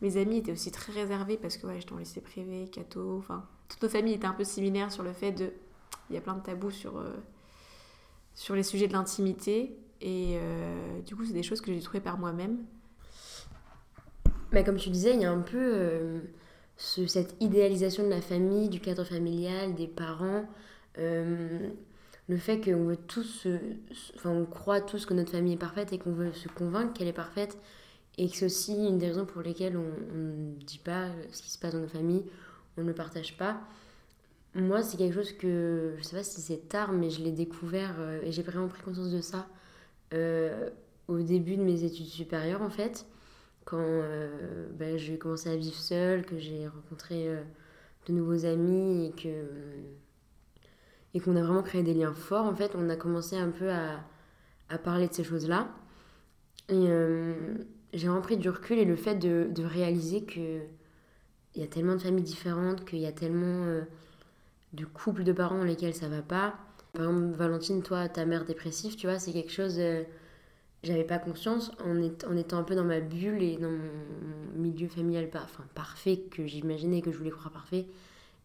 mes amis étaient aussi très réservés parce que ouais, j'étais en lycée privé, catho, enfin, toutes nos familles étaient un peu similaires sur le fait de. Il y a plein de tabous sur, euh, sur les sujets de l'intimité, et euh, du coup, c'est des choses que j'ai dû trouver par moi-même. Bah, comme tu disais, il y a un peu euh, cette idéalisation de la famille, du cadre familial, des parents. Le fait qu'on veut tous, enfin, on croit tous que notre famille est parfaite et qu'on veut se convaincre qu'elle est parfaite. Et c'est aussi une des raisons pour lesquelles on ne dit pas ce qui se passe dans nos familles, on ne le partage pas. Moi, c'est quelque chose que, je sais pas si c'est tard, mais je l'ai découvert euh, et j'ai vraiment pris conscience de ça au début de mes études supérieures en fait quand euh, ben, j'ai commencé à vivre seule, que j'ai rencontré euh, de nouveaux amis et que et qu'on a vraiment créé des liens forts, en fait, on a commencé un peu à, à parler de ces choses-là. Et euh, j'ai vraiment pris du recul et le fait de, de réaliser que il y a tellement de familles différentes, qu'il y a tellement de couples de parents dans lesquels ça va pas. Par exemple, Valentine, toi, ta mère dépressive, tu vois, c'est quelque chose j'avais pas conscience en, étant un peu dans ma bulle et dans mon milieu familial enfin, parfait que j'imaginais que je voulais croire parfait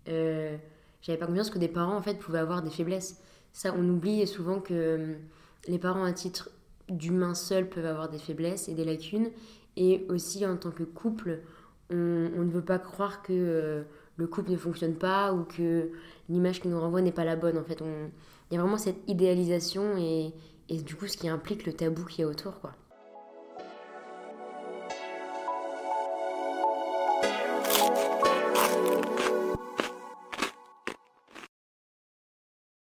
euh, j'avais pas conscience que des parents en fait pouvaient avoir des faiblesses ça, on oublie souvent que hum, les parents à titre d'humains seuls peuvent avoir des faiblesses et des lacunes. Et aussi en tant que couple, on, ne veut pas croire que euh, le couple ne fonctionne pas ou que l'image qu'il nous renvoie n'est pas la bonne. En fait, il y a vraiment cette idéalisation et, du coup ce qui implique le tabou qu'il y a autour. quoi.